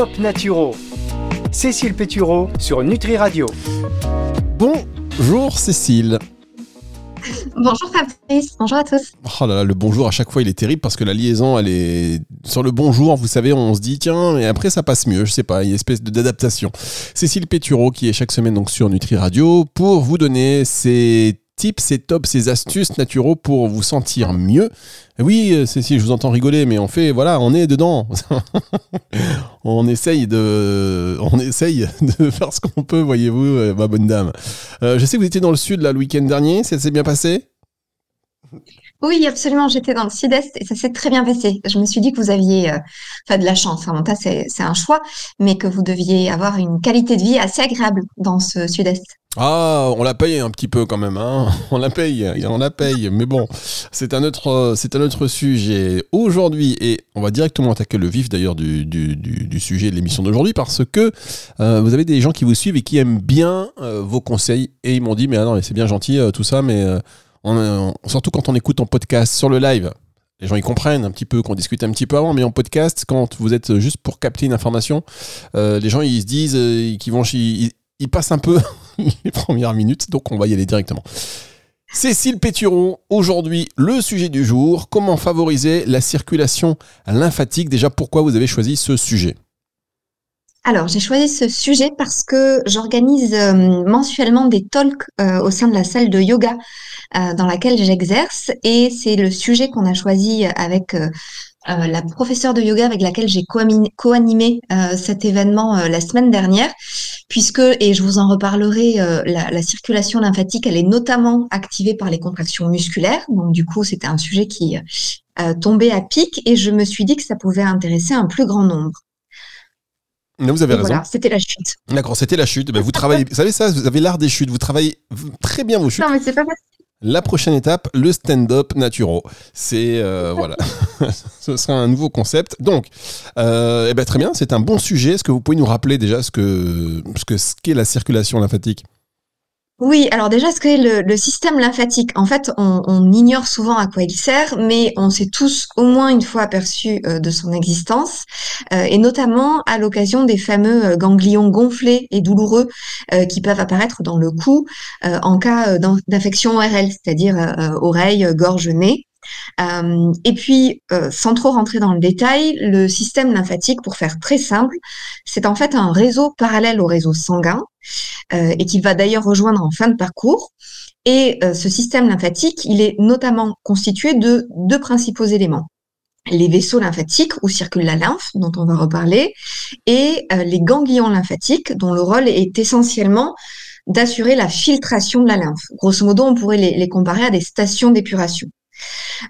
Top Naturo. Cécile Pétureau sur Nutri Radio. Bonjour Cécile. Bonjour Fabrice, bonjour à tous. Oh là là, le bonjour à chaque fois il est terrible parce que la liaison elle est sur le bonjour, vous savez, on se dit tiens, et après ça passe mieux, je sais pas, il y a une espèce de- d'adaptation. Cécile Pétureau qui est chaque semaine donc sur Nutri Radio pour vous donner ses tips, ses tops, astuces naturaux pour vous sentir mieux. Oui, euh, Cécile, je vous entends rigoler, mais on fait, voilà, on est dedans. on essaye de, on essaye de faire ce qu'on peut, voyez-vous, euh, ma bonne dame. Euh, je sais que vous étiez dans le sud là le week-end dernier, ça s'est bien passé? Oui, absolument, j'étais dans le sud-est et ça s'est très bien passé. Je me suis dit que vous aviez, euh, de la chance, hein, ça c'est un choix, mais que vous deviez avoir une qualité de vie assez agréable dans ce sud-est. Ah, on la paye un petit peu quand même, hein. On la paye, on la paye. Mais bon, c'est un autre, c'est un autre sujet aujourd'hui et on va directement attaquer le vif d'ailleurs du, du, du- sujet de l'émission d'aujourd'hui parce que euh, vous avez des gens qui vous suivent et qui aiment bien euh, vos conseils et ils m'ont dit mais ah non c'est bien gentil tout ça mais euh, surtout quand on écoute en podcast sur le live. Les gens ils comprennent un petit peu, qu'on discute un petit peu avant, mais en podcast, quand vous êtes juste pour capter une information, euh, les gens ils se disent euh, qu'ils vont, ils, ils passent un peu les premières minutes, donc on va y aller directement. Cécile Péturon, aujourd'hui, le sujet du jour, comment favoriser la circulation lymphatique? Déjà, pourquoi vous avez choisi ce sujet? Alors, j'ai choisi ce sujet parce que j'organise euh, mensuellement des talks euh, au sein de la salle de yoga euh, dans laquelle j'exerce et c'est le sujet qu'on a choisi avec la professeure de yoga avec laquelle j'ai co-animé cet événement la semaine dernière, puisque, et je vous en reparlerai, la, la circulation lymphatique, elle est notamment activée par les contractions musculaires. Donc, du coup, c'était un sujet qui tombait à pic et je me suis dit que ça pouvait intéresser un plus grand nombre. Non, Vous avez Et raison. voilà, c'était la chute. D'accord, c'était la chute. Ben, vous travaillez, vous savez ça, vous avez l'art des chutes. Vous travaillez très bien vos chutes. Non, mais c'est pas facile. La prochaine étape, le stand-up naturo. C'est euh, voilà, ce sera un nouveau concept. Donc, euh, eh ben, très bien, c'est un bon sujet. Est-ce que vous pouvez nous rappeler déjà ce que ce que ce qu'est la circulation lymphatique? Oui, alors déjà, ce qu'est le, système lymphatique, en fait, on, ignore souvent à quoi il sert, mais on s'est tous au moins une fois aperçu euh, de son existence, euh, et notamment à l'occasion des fameux euh, ganglions gonflés et douloureux qui peuvent apparaître dans le cou en cas d'in- d'infection ORL, c'est-à-dire oreille, gorge, nez. Euh, et puis, euh, sans trop rentrer dans le détail, le système lymphatique, pour faire très simple, c'est en fait un réseau parallèle au réseau sanguin euh, et qui va d'ailleurs rejoindre en fin de parcours. Et ce système lymphatique, il est notamment constitué de deux principaux éléments. Les vaisseaux lymphatiques où circule la lymphe, dont on va reparler, et les ganglions lymphatiques, dont le rôle est essentiellement d'assurer la filtration de la lymphe. Grosso modo, on pourrait les comparer à des stations d'épuration.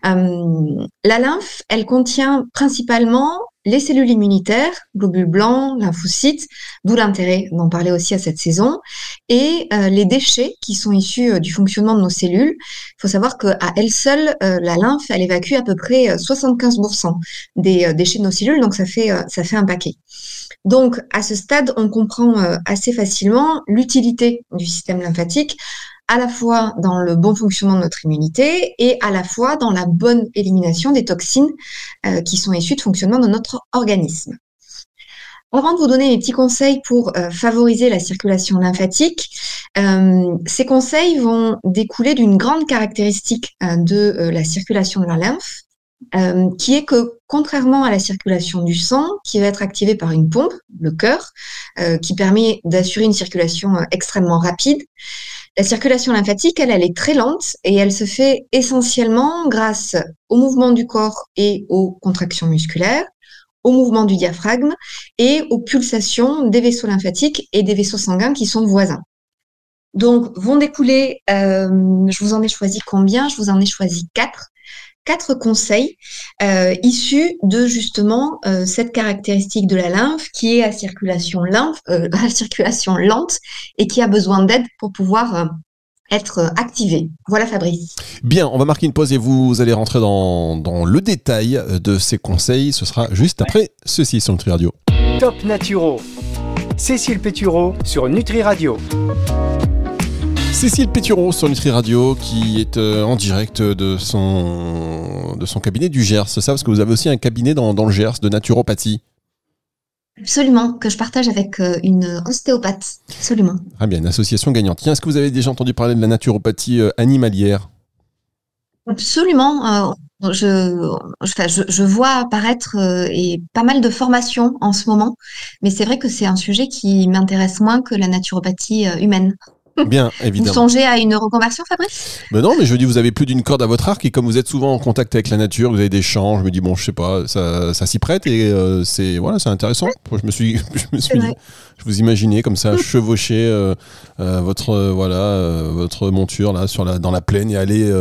Euh, la lymphe, elle contient principalement les cellules immunitaires, globules blancs, lymphocytes, d'où l'intérêt d'en parler aussi à cette saison, et euh, les déchets qui sont issus euh, du fonctionnement de nos cellules. Il faut savoir qu'à elle seule, la lymphe, elle évacue à peu près euh, 75% des déchets de nos cellules, donc ça fait, ça fait un paquet. Donc, à ce stade, on comprend assez facilement l'utilité du système lymphatique, à la fois dans le bon fonctionnement de notre immunité et à la fois dans la bonne élimination des toxines euh, qui sont issues de fonctionnement de notre organisme. Avant de vous donner mes petits conseils pour euh, favoriser la circulation lymphatique, euh, ces conseils vont découler d'une grande caractéristique de la circulation de la lymphe, qui est que contrairement à la circulation du sang, qui va être activée par une pompe, le cœur, qui permet d'assurer une circulation extrêmement rapide, la circulation lymphatique, elle, elle est très lente et elle se fait essentiellement grâce au mouvement du corps et aux contractions musculaires, au mouvement du diaphragme et aux pulsations des vaisseaux lymphatiques et des vaisseaux sanguins qui sont voisins. Donc, vont découler, euh, je vous en ai choisi combien? Je vous en ai choisi quatre. Quatre conseils euh, issus de justement euh, cette caractéristique de la lymphe qui est à circulation, lymphe, euh, à circulation lente et qui a besoin d'aide pour pouvoir euh, être activé. Voilà Fabrice. Bien, on va marquer une pause et vous allez rentrer dans, dans le détail de ces conseils. Ce sera juste après ceci sur Nutri Radio. Top Naturo. Cécile Pétureau sur Nutri Radio. Cécile Pétureau sur Nutri Radio qui est euh, en direct de son, de son cabinet du Gers. C'est ça parce que vous avez aussi un cabinet dans, dans le Gers de naturopathie. Absolument, que je partage avec euh, une ostéopathe. Absolument. Ah bien, une association gagnante. Tiens, est-ce que vous avez déjà entendu parler de la naturopathie euh, animalière? Absolument. Euh, je, je, je, vois apparaître et pas mal de formations en ce moment, mais c'est vrai que c'est un sujet qui m'intéresse moins que la naturopathie humaine. Bien, évidemment. Vous songez à une reconversion, Fabrice? Mais non, mais je dis, vous avez plus d'une corde à votre arc et comme vous êtes souvent en contact avec la nature, vous avez des champs, je me dis, bon, je sais pas, ça, ça s'y prête et euh, c'est voilà, c'est intéressant. Je me suis, je me suis je vous imaginais comme ça chevaucher euh, euh, votre voilà votre monture là sur la dans la plaine et aller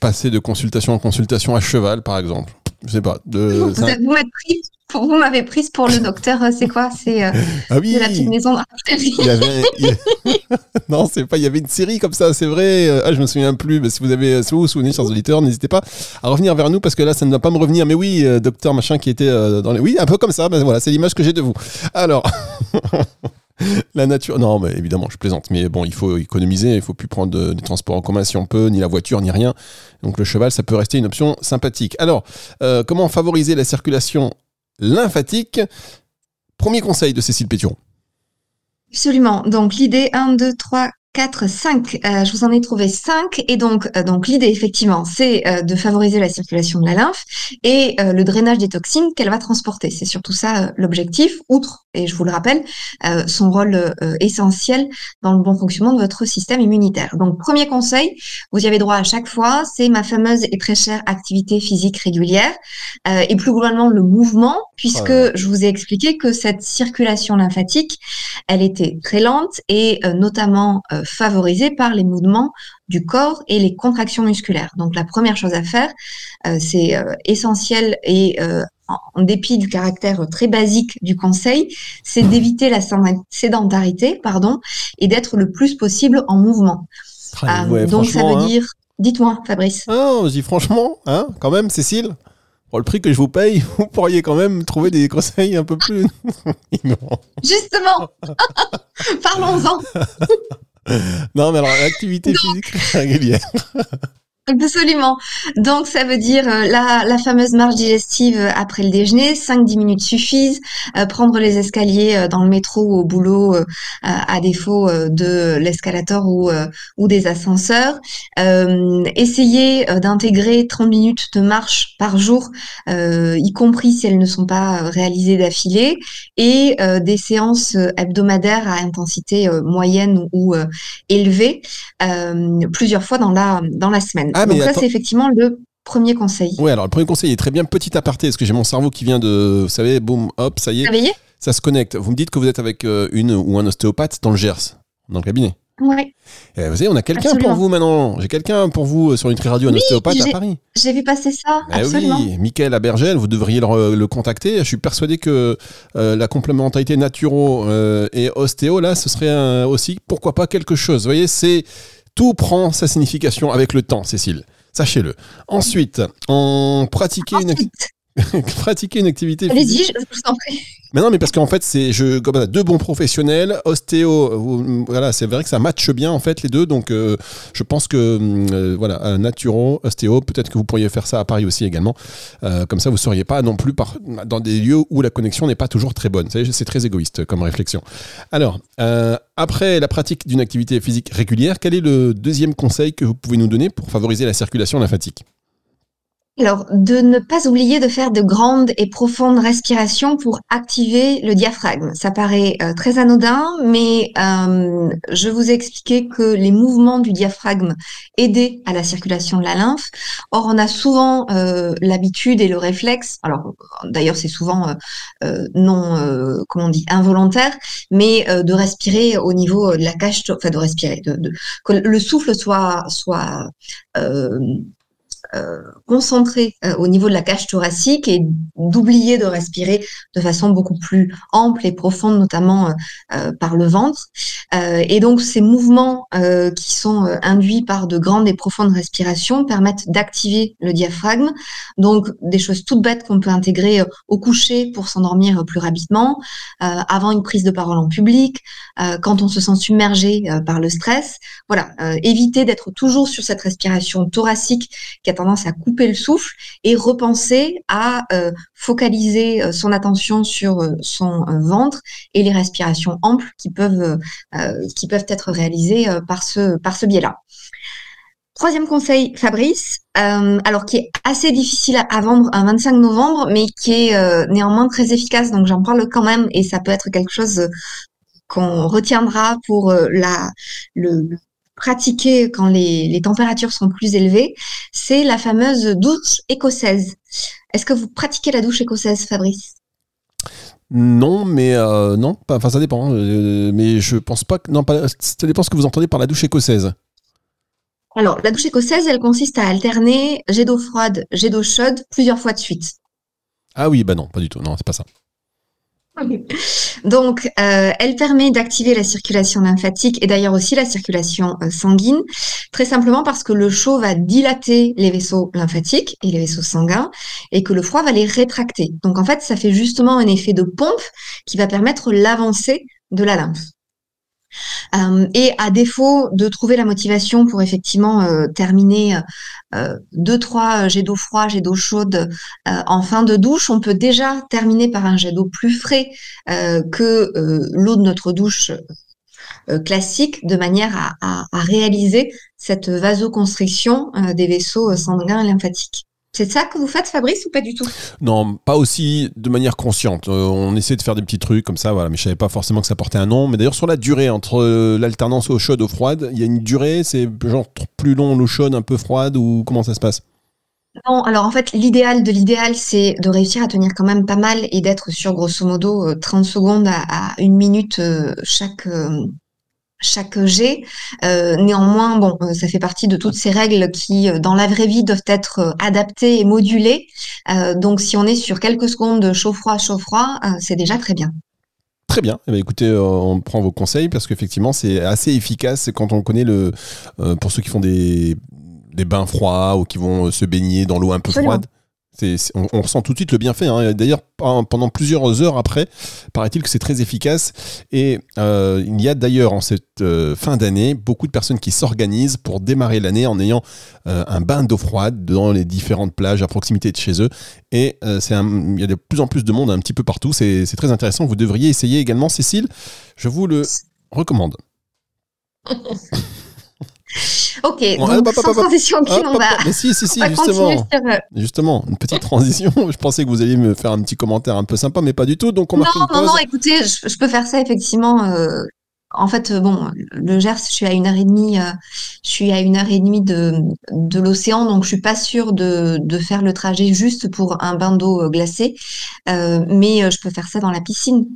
passer de consultation en consultation à cheval, par exemple. Je sais pas. De, vous, vous m'avez pris, vous m'avez prise pour le docteur. C'est quoi? C'est ah oui. la petite maison. il y avait, non, c'est pas. Il y avait une série comme ça, c'est vrai. Ah, je me souviens plus. Mais si vous avez, si vous vous souvenez, chers auditeurs, n'hésitez pas à revenir vers nous parce que là, ça ne va pas me revenir. Mais oui, docteur machin qui était dans les. Oui, un peu comme ça. Mais voilà, c'est l'image que j'ai de vous. Alors. la nature. Non, mais évidemment, je plaisante. Mais bon, il faut économiser. Il faut plus prendre des transports en commun si on peut, ni la voiture, ni rien. Donc le cheval, ça peut rester une option sympathique. Alors, euh, comment favoriser la circulation lymphatique Premier conseil de Cécile Péturon. Absolument. Donc l'idée 1, 2, 3, 4, 5. Euh, je vous en ai trouvé 5. Et donc, euh, donc l'idée, effectivement, c'est euh, de favoriser la circulation de la lymphe et le drainage des toxines qu'elle va transporter. C'est surtout ça l'objectif, outre, et je vous le rappelle, son rôle essentiel dans le bon fonctionnement de votre système immunitaire. Donc, premier conseil, vous y avez droit à chaque fois, c'est ma fameuse et très chère activité physique régulière et plus globalement le mouvement, puisque je vous ai expliqué que cette circulation lymphatique, elle était très lente et notamment favorisée par les mouvements du corps et les contractions musculaires. Donc la première chose à faire, euh, c'est euh, essentiel et euh, en dépit du caractère très basique du conseil, c'est d'éviter la sédentarité, pardon, et d'être le plus possible en mouvement. donc ça veut hein. dire, dites-moi, Fabrice. Ah, je dis franchement, hein, quand même, Cécile. Pour le prix que je vous paye, vous pourriez quand même trouver des conseils un peu plus. Justement, parlons-en. Non, mais alors, l'activité physique régulière. Absolument. Donc ça veut dire euh, la, la, fameuse marche digestive euh, après le déjeuner, 5-10 minutes suffisent. Euh, prendre les escaliers dans le métro ou au boulot à défaut de l'escalator ou, ou des ascenseurs. essayer d'intégrer 30 minutes de marche par jour, y compris si elles ne sont pas réalisées d'affilée, et des séances hebdomadaires à intensité moyenne ou élevée plusieurs fois dans la, dans la semaine. Ah, Donc ça, c'est effectivement le premier conseil. Oui, alors le premier conseil est très bien. Petit aparté, est-ce que j'ai mon cerveau qui vient de, vous savez, boum, hop, ça y est. Ça se connecte. Vous me dites que vous êtes avec euh, une ou un ostéopathe dans le Gers, dans le cabinet. Oui. Eh, vous savez, on a quelqu'un pour vous maintenant. J'ai quelqu'un pour vous euh, sur une Radio, un ostéopathe à Paris. J'ai vu passer ça. Eh absolument. oui, Michael Abergel, vous devriez le, contacter. Je suis persuadé que euh, la complémentarité naturo et ostéo, là, ce serait aussi, pourquoi pas, quelque chose. Vous voyez, c'est tout prend sa signification avec le temps, Cécile. Sachez-le. Ensuite, on pratiquait une, pratiquer une activité Allez-y, je vous en prie. Mais non, mais parce qu'en fait, c'est je comme deux bons professionnels, ostéo, voilà, c'est vrai que ça matche bien en fait les deux. Donc, euh, je pense que euh, voilà, un naturo, ostéo, peut-être que vous pourriez faire ça à Paris aussi également. Euh, comme ça, vous seriez pas non plus par, dans des lieux où la connexion n'est pas toujours très bonne. C'est très égoïste comme réflexion. Alors, après la pratique d'une activité physique régulière, quel est le deuxième conseil que vous pouvez nous donner pour favoriser la circulation lymphatique? Alors, de ne pas oublier de faire de grandes et profondes respirations pour activer le diaphragme. Ça paraît euh, très anodin, mais euh, je vous ai expliqué que les mouvements du diaphragme aidaient à la circulation de la lymphe. Or, on a souvent euh, l'habitude et le réflexe, alors d'ailleurs c'est souvent non, comment on dit, involontaire, mais de respirer au niveau de la cage, enfin de respirer, de, que le souffle soit soit concentré euh, au niveau de la cage thoracique et d'oublier de respirer de façon beaucoup plus ample et profonde, notamment euh, par le ventre. et donc ces mouvements qui sont induits par de grandes et profondes respirations permettent d'activer le diaphragme. Donc des choses toutes bêtes qu'on peut intégrer au coucher pour s'endormir plus rapidement, avant une prise de parole en public, quand on se sent submergé par le stress. Voilà, éviter d'être toujours sur cette respiration thoracique qui a tendance à couper le souffle et repenser à focaliser son attention sur son ventre et les respirations amples qui peuvent, qui peuvent être réalisées par ce, par ce biais-là. Troisième conseil, Fabrice, euh, alors qui est assez difficile à, vendre un 25 novembre, mais qui est euh, néanmoins très efficace, donc j'en parle quand même, et ça peut être quelque chose qu'on retiendra pour euh, la, le, pratiquer quand les, les, températures sont plus élevées, c'est la fameuse douche écossaise. Est-ce que vous pratiquez la douche écossaise, Fabrice? Non, mais non, enfin ça dépend. mais je pense pas que non, pas, ça dépend ce que vous entendez par la douche écossaise. Alors, la douche écossaise, elle consiste à alterner jet d'eau froide, jet d'eau chaude plusieurs fois de suite. Ah oui, bah non, pas du tout. Non, c'est pas ça. Donc, euh, elle permet d'activer la circulation lymphatique et d'ailleurs aussi la circulation euh, sanguine, très simplement parce que le chaud va dilater les vaisseaux lymphatiques et les vaisseaux sanguins et que le froid va les rétracter. Donc, en fait, ça fait justement un effet de pompe qui va permettre l'avancée de la lymphe. Euh, et à défaut de trouver la motivation pour effectivement euh, terminer euh, deux, trois jets d'eau froide, jets d'eau chaude en fin de douche, on peut déjà terminer par un jet d'eau plus frais que l'eau de notre douche classique de manière à, à réaliser cette vasoconstriction des vaisseaux sanguins et lymphatiques. C'est ça que vous faites, Fabrice, ou pas du tout? Non, pas aussi de manière consciente. Euh, on essaie de faire des petits trucs comme ça, voilà, mais je savais pas forcément que ça portait un nom. Mais d'ailleurs, sur la durée entre euh, l'alternance eau chaude, eau froide, il y a une durée, c'est genre plus long l'eau chaude, un peu froide, ou comment ça se passe? Non, alors en fait, l'idéal de l'idéal, c'est de réussir à tenir quand même pas mal et d'être sur grosso modo 30 euh, secondes à, une minute chaque, chaque jet. Euh, néanmoins, bon, euh, ça fait partie de toutes ces règles qui, euh, dans la vraie vie, doivent être adaptées et modulées. donc, si on est sur quelques secondes de chaud-froid, chaud-froid, c'est déjà très bien. Très bien. Eh ben, écoutez, on prend vos conseils parce qu'effectivement, c'est assez efficace quand on connaît le. pour ceux qui font des, des bains froids ou qui vont se baigner dans l'eau un peu froide on, ressent tout de suite le bienfait. Hein. D'ailleurs, pendant plusieurs heures après, paraît-il que c'est très efficace. Et euh, il y a d'ailleurs en cette euh, fin d'année beaucoup de personnes qui s'organisent pour démarrer l'année en ayant euh, un bain d'eau froide dans les différentes plages à proximité de chez eux. Et il y a de plus en plus de monde un petit peu partout. C'est très intéressant. Vous devriez essayer également, Cécile. Je vous le recommande. Ok, donc sans transition on va. Mais si, si, si, justement. Euh, justement, une petite transition. je pensais que vous alliez me faire un petit commentaire un peu sympa, mais pas du tout. Donc on non, non, non, écoutez, je, peux faire ça effectivement. Euh, en fait, euh, bon, le Gers, je suis à une heure et demie, euh, je suis à une heure et demie de, de l'océan, donc je suis pas sûre de, de faire le trajet juste pour un bain d'eau euh, glacée, mais je peux faire ça dans la piscine.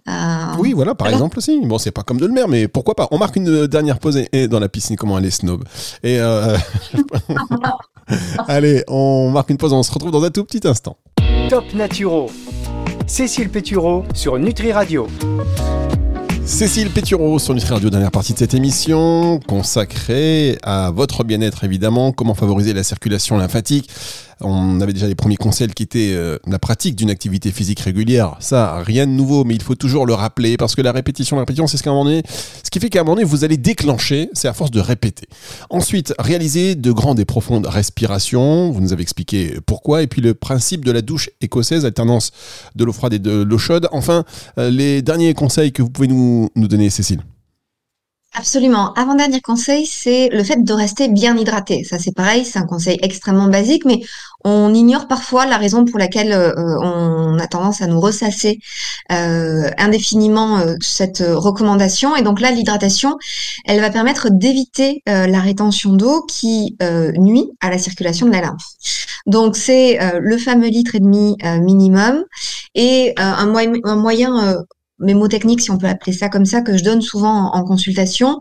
oui, voilà, par exemple aussi. Bon, c'est pas comme de le mer, mais pourquoi pas? On marque une dernière pause et, dans la piscine, comment elle est snob. Et allez, on marque une pause, on se retrouve dans un tout petit instant. Top Naturo. Cécile Pétureau sur Nutri Radio. Cécile Pétureau sur Nutri Radio, dernière partie de cette émission consacrée à votre bien-être évidemment, comment favoriser la circulation lymphatique? On avait déjà les premiers conseils qui étaient euh, la pratique d'une activité physique régulière. Ça, rien de nouveau, mais il faut toujours le rappeler parce que la répétition, la répétition, c'est ce qu'à un moment donné, ce qui fait qu'à un moment donné, vous allez déclencher, c'est à force de répéter. Ensuite, réaliser de grandes et profondes respirations. Vous nous avez expliqué pourquoi. Et puis le principe de la douche écossaise, alternance de l'eau froide et de l'eau chaude. Enfin, euh, les derniers conseils que vous pouvez nous, nous donner, Cécile. Absolument. Avant-dernier conseil, c'est le fait de rester bien hydraté. Ça, c'est pareil, c'est un conseil extrêmement basique, mais on ignore parfois la raison pour laquelle euh, on a tendance à nous ressasser euh, indéfiniment euh, cette recommandation. Et donc là, l'hydratation, elle va permettre d'éviter la rétention d'eau qui nuit à la circulation de la lymphe. Donc c'est le fameux litre et demi minimum et un, un moyen mémotechnique, si on peut appeler ça comme ça, que je donne souvent en, consultation,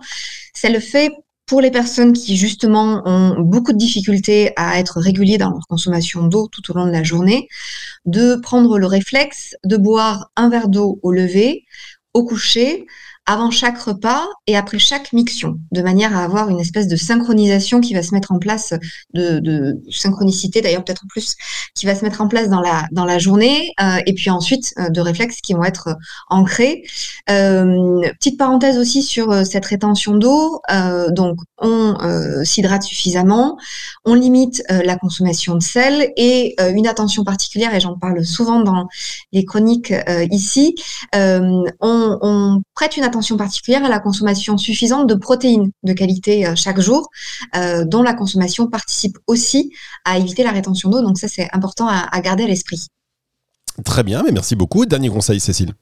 c'est le fait pour les personnes qui justement ont beaucoup de difficultés à être réguliers dans leur consommation d'eau tout au long de la journée, de prendre le réflexe de boire un verre d'eau au lever, au coucher, avant chaque repas et après chaque miction, de manière à avoir une espèce de synchronisation qui va se mettre en place, de, synchronicité d'ailleurs peut-être plus, qui va se mettre en place dans la, dans la journée, euh, et puis ensuite euh, de réflexes qui vont être ancrés. petite parenthèse aussi sur cette rétention d'eau, donc on s'hydrate suffisamment, on limite la consommation de sel et une attention particulière, et j'en parle souvent dans les chroniques ici, on prête une attention particulière à la consommation suffisante de protéines de qualité euh, chaque jour, euh, dont la consommation participe aussi à éviter la rétention d'eau. Donc ça, c'est important à garder à l'esprit. Très bien, mais merci beaucoup. Dernier conseil, Cécile.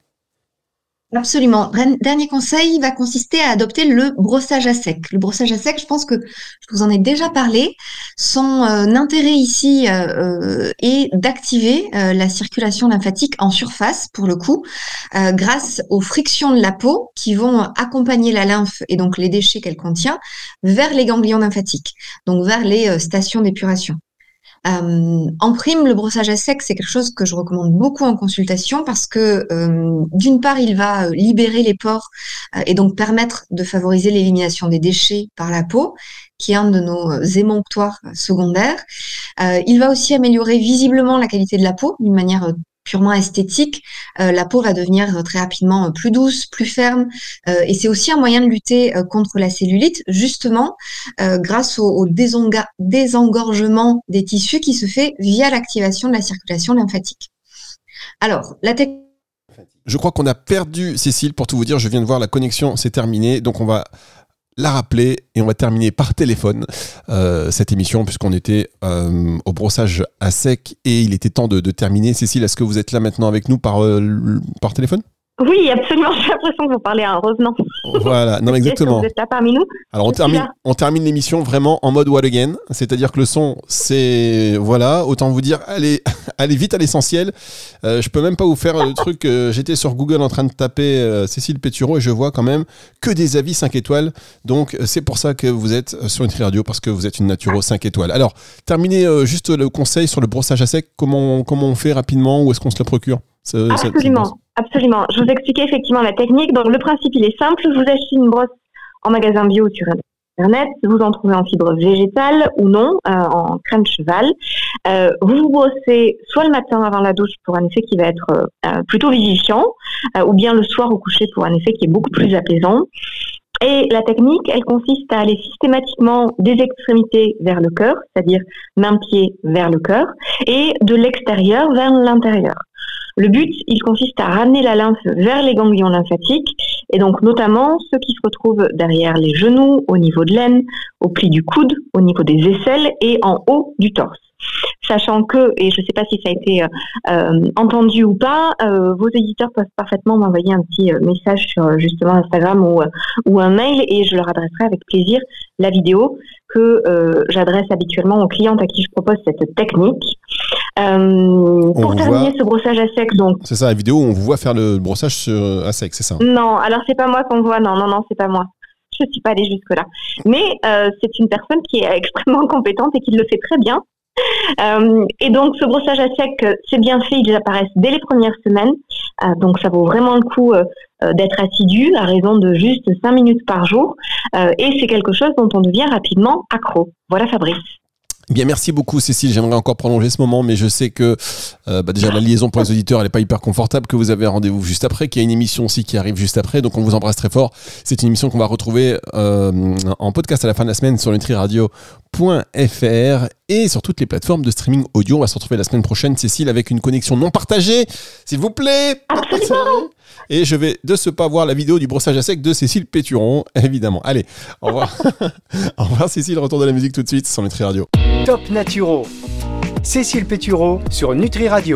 Absolument. Dernier conseil va consister à adopter le brossage à sec. Le brossage à sec, je pense que je vous en ai déjà parlé. Son euh, intérêt ici euh, est d'activer euh, la circulation lymphatique en surface, pour le coup, grâce aux frictions de la peau qui vont accompagner la lymphe et donc les déchets qu'elle contient vers les ganglions lymphatiques, donc vers les stations d'épuration. Euh, en prime, le brossage à sec, c'est quelque chose que je recommande beaucoup en consultation parce que euh, d'une part, il va euh, libérer les pores et donc permettre de favoriser l'élimination des déchets par la peau, qui est un de nos émonctoires secondaires. il va aussi améliorer visiblement la qualité de la peau d'une manière purement esthétique, euh, la peau va devenir très rapidement euh, plus douce, plus ferme. Euh, et c'est aussi un moyen de lutter contre la cellulite, justement, grâce au, désengorgement des tissus qui se fait via l'activation de la circulation lymphatique. Alors, la technique je crois qu'on a perdu Cécile, pour tout vous dire, je viens de voir la connexion, c'est terminé, donc on va la rappeler et on va terminer par téléphone euh, cette émission puisqu'on était euh, au brossage à sec et il était temps de, terminer. Cécile, est-ce que vous êtes là maintenant avec nous par, euh, par téléphone? Oui, absolument. J'ai l'impression que vous parlez à un revenant. Voilà, non, exactement. Vous êtes là parmi nous? Alors, on termine, on termine l'émission vraiment en mode what again. C'est-à-dire que le son, c'est. Voilà, autant vous dire, allez, allez vite à l'essentiel. Euh, je peux même pas vous faire le truc. Euh, J'étais sur Google en train de taper euh, Cécile Pétureau et je vois quand même que des avis 5 étoiles. Donc, c'est pour ça que vous êtes sur une radio parce que vous êtes une naturo 5 étoiles. Alors, terminez juste le conseil sur le brossage à sec. Comment, comment on fait rapidement Où est-ce qu'on se le procure? Absolument. Absolument. Je vous expliquer effectivement la technique. Donc, le principe, il est simple. Vous achetez une brosse en magasin bio sur Internet. Vous en trouvez en fibre végétale ou non, euh, en crème cheval. Euh, vous vous brossez soit le matin avant la douche pour un effet qui va être euh, plutôt vivifiant, ou bien le soir au coucher pour un effet qui est beaucoup plus apaisant. Et la technique, elle consiste à aller systématiquement des extrémités vers le cœur, c'est-à-dire main-pied vers le cœur, et de l'extérieur vers l'intérieur. Le but, il consiste à ramener la lymphe vers les ganglions lymphatiques, et donc notamment ceux qui se retrouvent derrière les genoux, au niveau de l'aine, au pli du coude, au niveau des aisselles et en haut du torse sachant que, et je ne sais pas si ça a été euh, euh, entendu ou pas, euh, vos éditeurs peuvent parfaitement m'envoyer un petit message sur justement Instagram ou, ou un mail et je leur adresserai avec plaisir la vidéo que j'adresse habituellement aux clientes à qui je propose cette technique. Pour terminer ce brossage à sec, donc. C'est ça, la vidéo où on vous voit faire le brossage à sec, c'est ça Non, alors c'est pas moi qu'on voit, non, non, non, c'est pas moi je ne suis pas allée jusque-là. Mais c'est une personne qui est extrêmement compétente et qui le fait très bien. Euh, et donc, ce brossage à sec, euh, c'est bien fait, ils apparaissent dès les premières semaines. Euh, donc, ça vaut vraiment le coup d'être assidu à raison de juste 5 minutes par jour. et c'est quelque chose dont on devient rapidement accro. Voilà, Fabrice. Bien, merci beaucoup Cécile. J'aimerais encore prolonger ce moment, mais je sais que euh, bah, déjà la liaison pour les auditeurs, n'est pas hyper confortable, que vous avez un rendez-vous juste après, qu'il y a une émission aussi qui arrive juste après, donc on vous embrasse très fort. C'est une émission qu'on va retrouver euh, en podcast à la fin de la semaine sur nutriradio.fr et sur toutes les plateformes de streaming audio. On va se retrouver la semaine prochaine, Cécile, avec une connexion non partagée, s'il vous plaît. Absolument. Et je vais de ce pas voir la vidéo du brossage à sec de Cécile Péturon, évidemment. Allez, au revoir. au revoir Cécile, retour de la musique tout de suite sur Nutri Radio. Top Naturo. Cécile Pétureau sur Nutri Radio.